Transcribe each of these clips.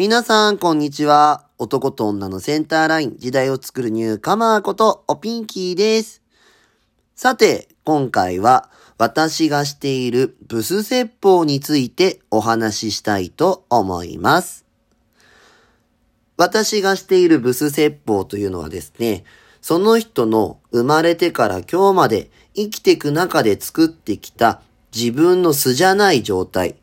皆さん、こんにちは。男と女のセンターライン、時代を作るニューカマーこと、おピンキーです。さて、今回は、私がしているブス説法についてお話ししたいと思います。私がしているブス説法というのはですね、その人の生まれてから今日まで生きていく中で作ってきた自分の素じゃない状態、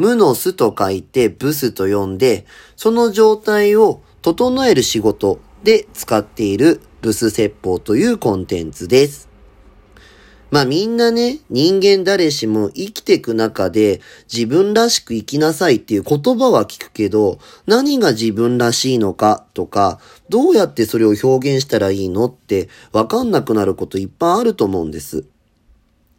無の素と書いてブスと呼んで、その状態を整える仕事で使っているブス説法というコンテンツです。まあみんなね、人間誰しも生きていく中で自分らしく生きなさいっていう言葉は聞くけど、何が自分らしいのかとか、どうやってそれを表現したらいいのってわかんなくなることいっぱいあると思うんです。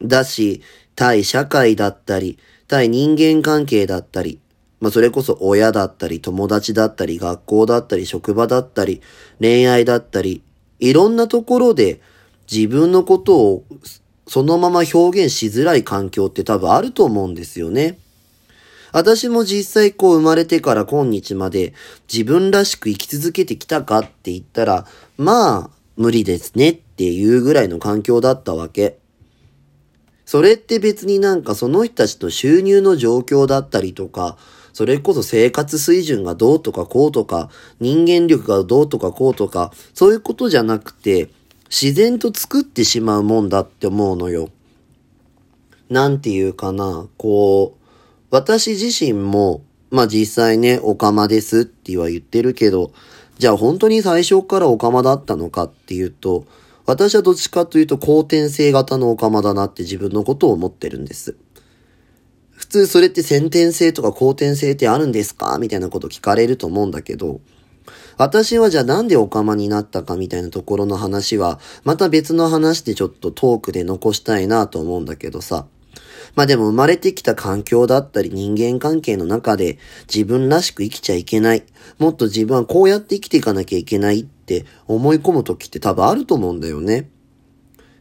だし、対社会だったり、対人間関係だったり、まあそれこそ親だったり、友達だったり、学校だったり、職場だったり、恋愛だったり、いろんなところで自分のことをそのまま表現しづらい環境って多分あると思うんですよね。私も実際こう生まれてから今日まで自分らしく生き続けてきたかって言ったら、まあ無理ですねっていうぐらいの環境だったわけ。それって別になんかその人たちと収入の状況だったりとか、それこそ生活水準がどうとかこうとか、人間力がどうとかこうとか、そういうことじゃなくて、自然と作ってしまうもんだって思うのよ。なんていうかな、こう、私自身も、まあ実際ね、オカマですっては言ってるけど、じゃあ本当に最初からオカマだったのかっていうと、私はどっちかというと後天性型のオカマだなって自分のことを思ってるんです。普通それって先天性とか後天性ってあるんですかみたいなこと聞かれると思うんだけど、私はじゃあなんでオカマになったかみたいなところの話は、また別の話でちょっとトークで残したいなと思うんだけどさ。まあでも生まれてきた環境だったり人間関係の中で自分らしく生きちゃいけない。もっと自分はこうやって生きていかなきゃいけないって思い込む時って多分あると思うんだよね。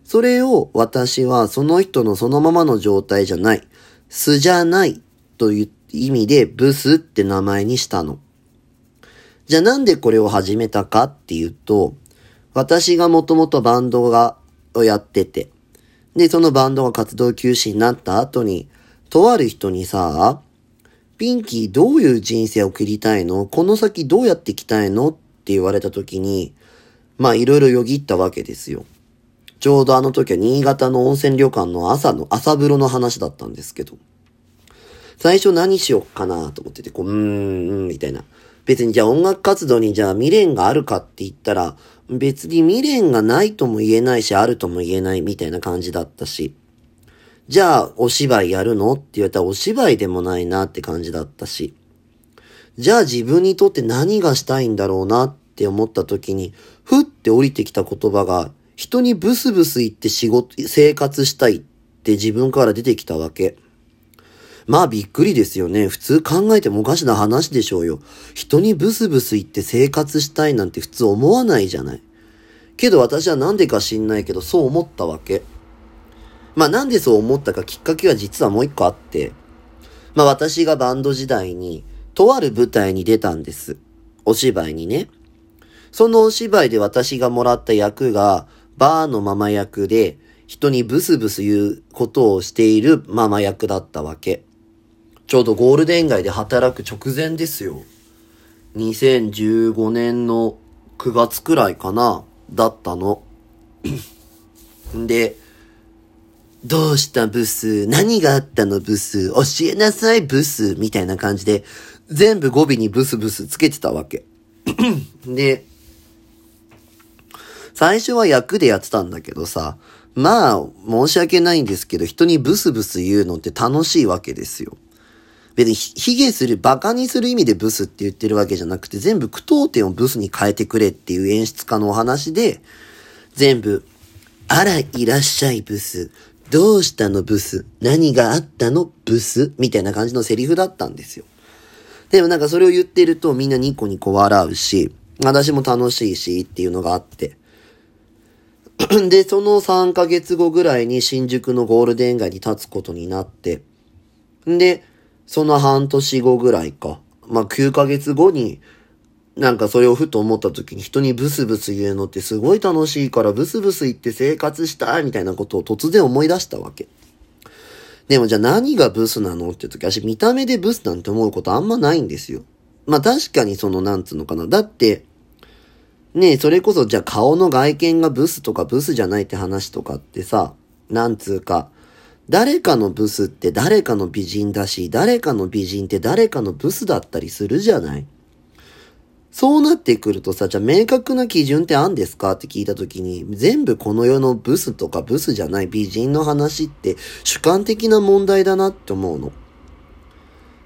それを私はその人のそのままの状態じゃない。素じゃないという意味でブスって名前にしたの。じゃあなんでこれを始めたかっていうと、私がもともとバンドが、をやってて、で、そのバンドが活動休止になった後に、とある人にさ、ピンキーどういう人生を送りたいの？この先どうやっていきたいの？って言われた時に、まあいろいろよぎったわけですよ。ちょうどあの時は新潟の温泉旅館の朝の朝風呂の話だったんですけど、最初何しよっかなと思ってて、こう、うーん、うんみたいな。別にじゃあ音楽活動にじゃあ未練があるかって言ったら、別に未練がないとも言えないし、あるとも言えないみたいな感じだったし、じゃあお芝居やるの？って言われたらお芝居でもないなって感じだったし、じゃあ自分にとって何がしたいんだろうなって思った時に、ふって降りてきた言葉が、人にブスブス言って仕事、生活したいって自分から出てきたわけ。まあびっくりですよね。普通考えてもおかしな話でしょうよ。人にブスブス言って生活したいなんて普通思わないじゃない。けど私はなんでか知んないけどそう思ったわけ。まあなんでそう思ったかきっかけは実はもう一個あって。まあ私がバンド時代にとある舞台に出たんです。お芝居にね。そのお芝居で私がもらった役がバーのママ役で人にブスブス言うことをしているママ役だったわけ。ちょうどゴールデン街で働く直前ですよ。2015年の9月くらいかな、だったの。で、どうしたブス？何があったのブス？教えなさいブスみたいな感じで、全部語尾にブスブスつけてたわけ。で、最初は役でやってたんだけどさ、まあ、申し訳ないんですけど、人にブスブス言うのって楽しいわけですよ。別に卑下する、馬鹿にする意味でブスって言ってるわけじゃなくて、全部句読点をブスに変えてくれっていう演出家のお話で、全部、あら、いらっしゃいブス。どうしたのブス？何があったのブス？みたいな感じのセリフだったんですよ。でもなんかそれを言ってるとみんなニコニコ笑うし、私も楽しいしっていうのがあって。で、その3ヶ月後ぐらいに新宿のゴールデン街に立つことになって。で、その半年後ぐらいか。まあ、9ヶ月後に、なんかそれをふと思った時に人にブスブス言うのってすごい楽しいからブスブス言って生活したいみたいなことを突然思い出したわけ。でもじゃあ何がブスなのって時、私見た目でブスなんて思うことあんまないんですよ。まあ確かにそのなんつうのかな。だって、ねえ、それこそじゃあ顔の外見がブスとかブスじゃないって話とかってさ、なんつうか、誰かのブスって誰かの美人だし、誰かの美人って誰かのブスだったりするじゃない？そうなってくるとさ、じゃあ明確な基準ってあんですか？って聞いた時に、全部この世のブスとかブスじゃない美人の話って主観的な問題だなって思うの。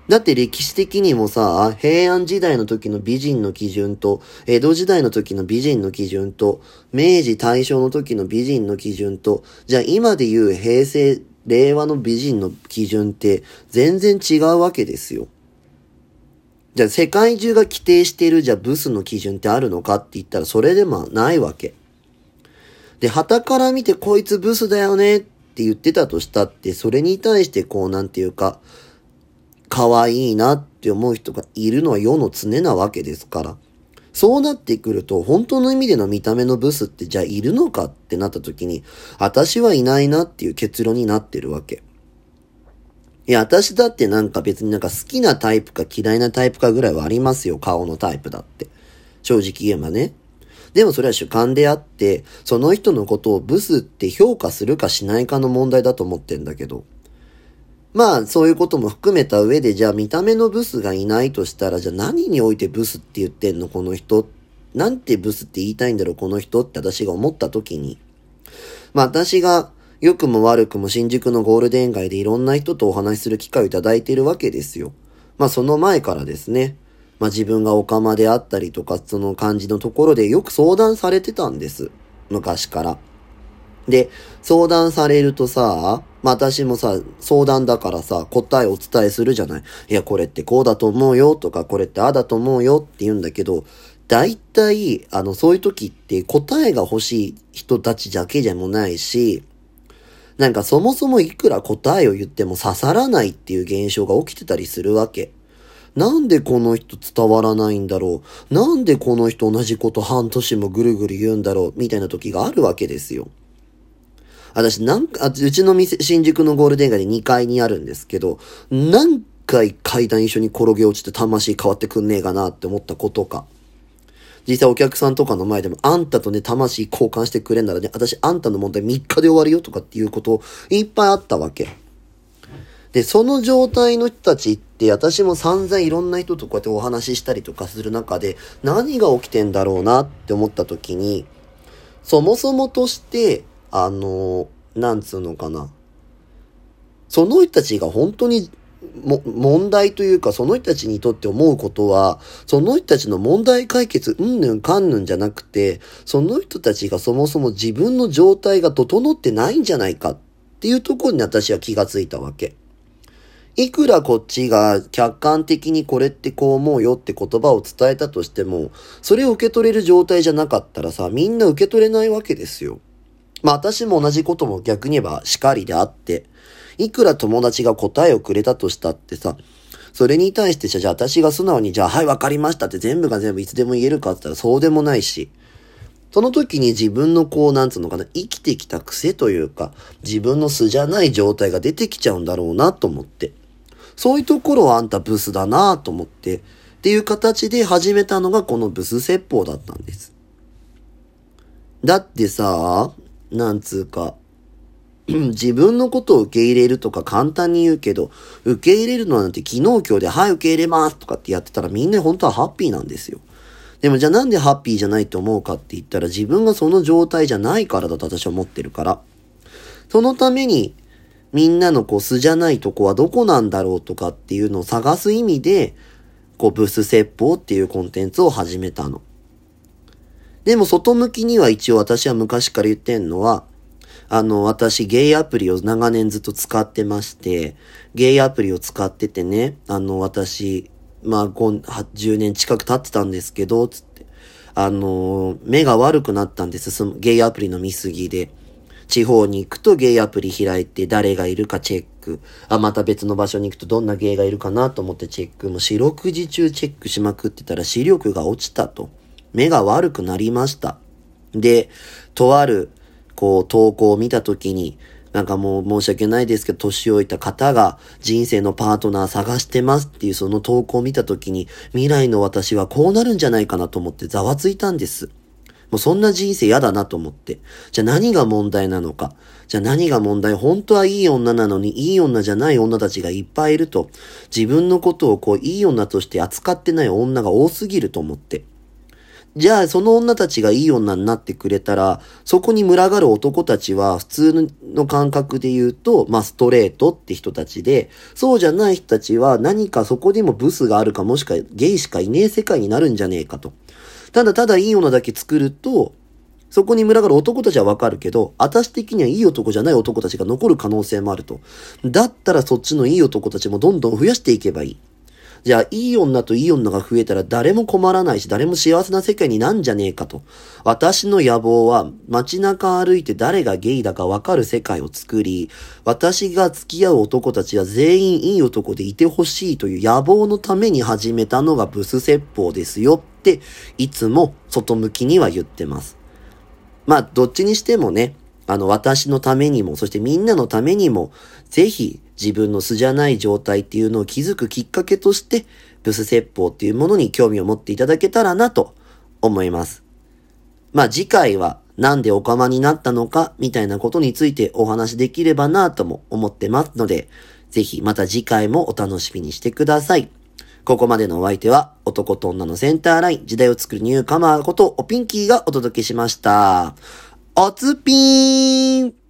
だって歴史的にもさ、平安時代の時の美人の基準と、江戸時代の時の美人の基準と、明治大正の時の美人の基準と、じゃあ今で言う平成、令和の美人の基準って全然違うわけですよ。じゃあ世界中が規定しているじゃあブスの基準ってあるのかって言ったらそれでもないわけ。で、旗から見てこいつブスだよねって言ってたとしたって、それに対してこうなんていうか、可愛いなって思う人がいるのは世の常なわけですから。そうなってくると、本当の意味での見た目のブスってじゃあいるのかってなった時に、私はいないなっていう結論になってるわけ。いや、私だってなんか別になんか好きなタイプか嫌いなタイプかぐらいはありますよ、顔のタイプだって。正直言えばね。でもそれは主観であって、その人のことをブスって評価するかしないかの問題だと思ってんだけど。まあ、そういうことも含めた上で、じゃあ見た目のブスがいないとしたら、じゃあ何においてブスって言ってんの、この人。なんてブスって言いたいんだろう、この人って私が思った時に。まあ私が良くも悪くも新宿のゴールデン街でいろんな人とお話しする機会をいただいているわけですよ。まあその前からですね、まあ自分がオカマであったりとか、その感じのところでよく相談されてたんです。昔から。で、相談されるとさ、まあ私もさ、相談だからさ、答えをお伝えするじゃない。いや、これってこうだと思うよとか、これってああだと思うよって言うんだけど、大体、あの、そういう時って答えが欲しい人たちだけでもないし、なんかそもそもいくら答えを言っても刺さらないっていう現象が起きてたりするわけ。なんでこの人伝わらないんだろう？なんでこの人同じこと半年もぐるぐる言うんだろう？みたいな時があるわけですよ。私なんか、うちの店、新宿のゴールデン街で2階にあるんですけど、何回階段一緒に転げ落ちて魂変わってくんねえかなって思ったことか。実際お客さんとかの前でも、あんたとね、魂交換してくれんならね、私あんたの問題3日で終わるよとかっていうこといっぱいあったわけ。で、その状態の人たちって、私も散々いろんな人とこうやってお話ししたりとかする中で、何が起きてんだろうなって思った時に、そもそもとして、あの、なんつうのかな。その人たちが本当にも、問題というか、その人たちにとって思うことは、その人たちの問題解決、うんぬんかんぬんじゃなくて、その人たちがそもそも自分の状態が整ってないんじゃないかっていうところに私は気がついたわけ。いくらこっちが客観的にこれってこう思うよって言葉を伝えたとしても、それを受け取れる状態じゃなかったらさ、みんな受け取れないわけですよ。まあ私も同じことも逆に言えばしかりであって、いくら友達が答えをくれたとしたってさ、それに対してじゃあ私が素直にじゃあはいわかりましたって全部が全部いつでも言えるかって言ったらそうでもないし、その時に自分のこう、なんつうのかな、生きてきた癖というか、自分の素じゃない状態が出てきちゃうんだろうなと思って。そういうところはあんたブスだなと思って、っていう形で始めたのがこのブス説法だったんです。だってさ、なんつうか、自分のことを受け入れるとか簡単に言うけど、受け入れるのなんて昨日今日で、はい、受け入れますとかってやってたらみんな本当はハッピーなんですよ。でもじゃあなんでハッピーじゃないと思うかって言ったら自分がその状態じゃないからだと私は思ってるから。そのためにみんなのこう素じゃないとこはどこなんだろうとかっていうのを探す意味で、こうブス説法っていうコンテンツを始めたの。でも外向きには一応私は昔から言ってんのは、あの、私、ゲイアプリを長年ずっと使ってまして、ゲイアプリを使っててね、あの、私、まあ、10年近く経ってたんですけど、つって、あの、目が悪くなったんです、そのゲイアプリの見過ぎで。地方に行くとゲイアプリ開いて誰がいるかチェック。あ、また別の場所に行くとどんなゲイがいるかなと思ってチェック。もう四六時中チェックしまくってたら視力が落ちたと。目が悪くなりました。で、とある、こう、投稿を見たときに、なんかもう申し訳ないですけど、年老いた方が人生のパートナー探してますっていうその投稿を見たときに、未来の私はこうなるんじゃないかなと思ってざわついたんです。もうそんな人生嫌だなと思って。じゃあ何が問題なのか。じゃあ何が問題？本当はいい女なのにいい女じゃない女たちがいっぱいいると。自分のことをこういい女として扱ってない女が多すぎると思って。じゃあ、その女たちがいい女になってくれたら、そこに群がる男たちは、普通の感覚で言うと、まあ、ストレートって人たちで、そうじゃない人たちは何かそこでもブスがあるか、もしくはゲイしかいねえ世界になるんじゃねえかと。ただただいい女だけ作ると、そこに群がる男たちはわかるけど、私的にはいい男じゃない男たちが残る可能性もあると。だったらそっちのいい男たちもどんどん増やしていけばいい。じゃあ、いい女といい女が増えたら誰も困らないし、誰も幸せな世界になんじゃねえかと。私の野望は、街中歩いて誰がゲイだかわかる世界を作り、私が付き合う男たちは全員いい男でいてほしいという野望のために始めたのがブス説法ですよって、いつも外向きには言ってます。まあ、どっちにしてもね、あの、私のためにも、そしてみんなのためにも、ぜひ自分の素じゃない状態っていうのを気づくきっかけとして、ブス説法っていうものに興味を持っていただけたらなと思います。まあ次回はなんでオカマになったのかみたいなことについてお話できればなとも思ってますので、ぜひまた次回もお楽しみにしてください。ここまでのお相手は男と女のセンターライン時代を作るニューカマーことおピンキーがお届けしました。おつぴーん